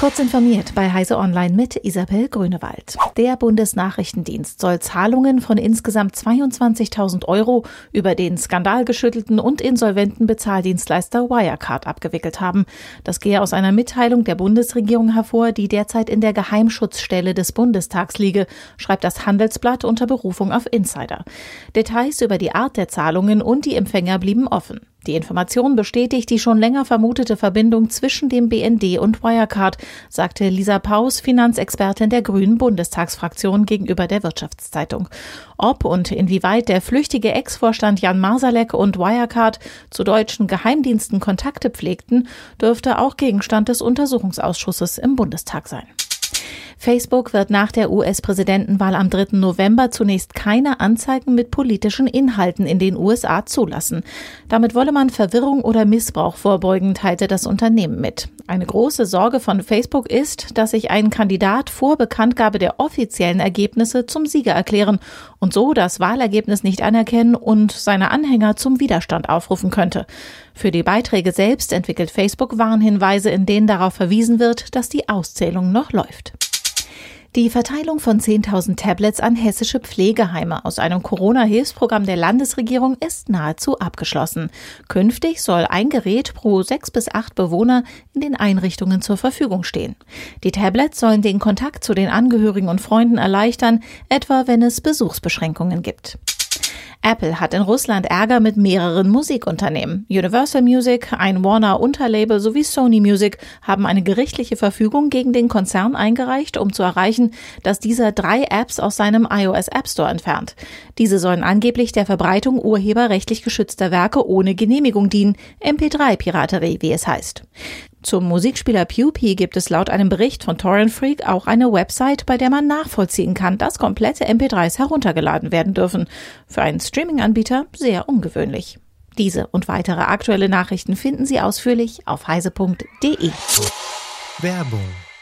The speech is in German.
Kurz informiert bei Heise Online mit Isabel Grünewald. Der Bundesnachrichtendienst soll Zahlungen von insgesamt 22.000 Euro über den skandalgeschüttelten und insolventen Bezahldienstleister Wirecard abgewickelt haben. Das gehe aus einer Mitteilung der Bundesregierung hervor, die derzeit in der Geheimschutzstelle des Bundestags liege, schreibt das Handelsblatt unter Berufung auf Insider. Details über die Art der Zahlungen und die Empfänger blieben offen. Die Information bestätigt die schon länger vermutete Verbindung zwischen dem BND und Wirecard, sagte Lisa Paus, Finanzexpertin der Grünen Bundestagsfraktion gegenüber der Wirtschaftszeitung. Ob und inwieweit der flüchtige Ex-Vorstand Jan Marsalek und Wirecard zu deutschen Geheimdiensten Kontakte pflegten, dürfte auch Gegenstand des Untersuchungsausschusses im Bundestag sein. Facebook wird nach der US-Präsidentenwahl am 3. November zunächst keine Anzeigen mit politischen Inhalten in den USA zulassen. Damit wolle man Verwirrung oder Missbrauch vorbeugen, teilte das Unternehmen mit. Eine große Sorge von Facebook ist, dass sich ein Kandidat vor Bekanntgabe der offiziellen Ergebnisse zum Sieger erklären und so das Wahlergebnis nicht anerkennen und seine Anhänger zum Widerstand aufrufen könnte. Für die Beiträge selbst entwickelt Facebook Warnhinweise, in denen darauf verwiesen wird, dass die Auszählung noch läuft. Die Verteilung von 10.000 Tablets an hessische Pflegeheime aus einem Corona-Hilfsprogramm der Landesregierung ist nahezu abgeschlossen. Künftig soll ein Gerät pro sechs bis acht Bewohner in den Einrichtungen zur Verfügung stehen. Die Tablets sollen den Kontakt zu den Angehörigen und Freunden erleichtern, etwa wenn es Besuchsbeschränkungen gibt. Apple hat in Russland Ärger mit mehreren Musikunternehmen. Universal Music, ein Warner Unterlabel sowie Sony Music haben eine gerichtliche Verfügung gegen den Konzern eingereicht, um zu erreichen, dass dieser drei Apps aus seinem iOS App Store entfernt. Diese sollen angeblich der Verbreitung urheberrechtlich geschützter Werke ohne Genehmigung dienen, MP3-Piraterie, wie es heißt. Zum Musikspieler Pewpie gibt es laut einem Bericht von Torrent Freak auch eine Website, bei der man nachvollziehen kann, dass komplette MP3s heruntergeladen werden dürfen. Für einen Streaming-Anbieter sehr ungewöhnlich. Diese und weitere aktuelle Nachrichten finden Sie ausführlich auf heise.de. Werbung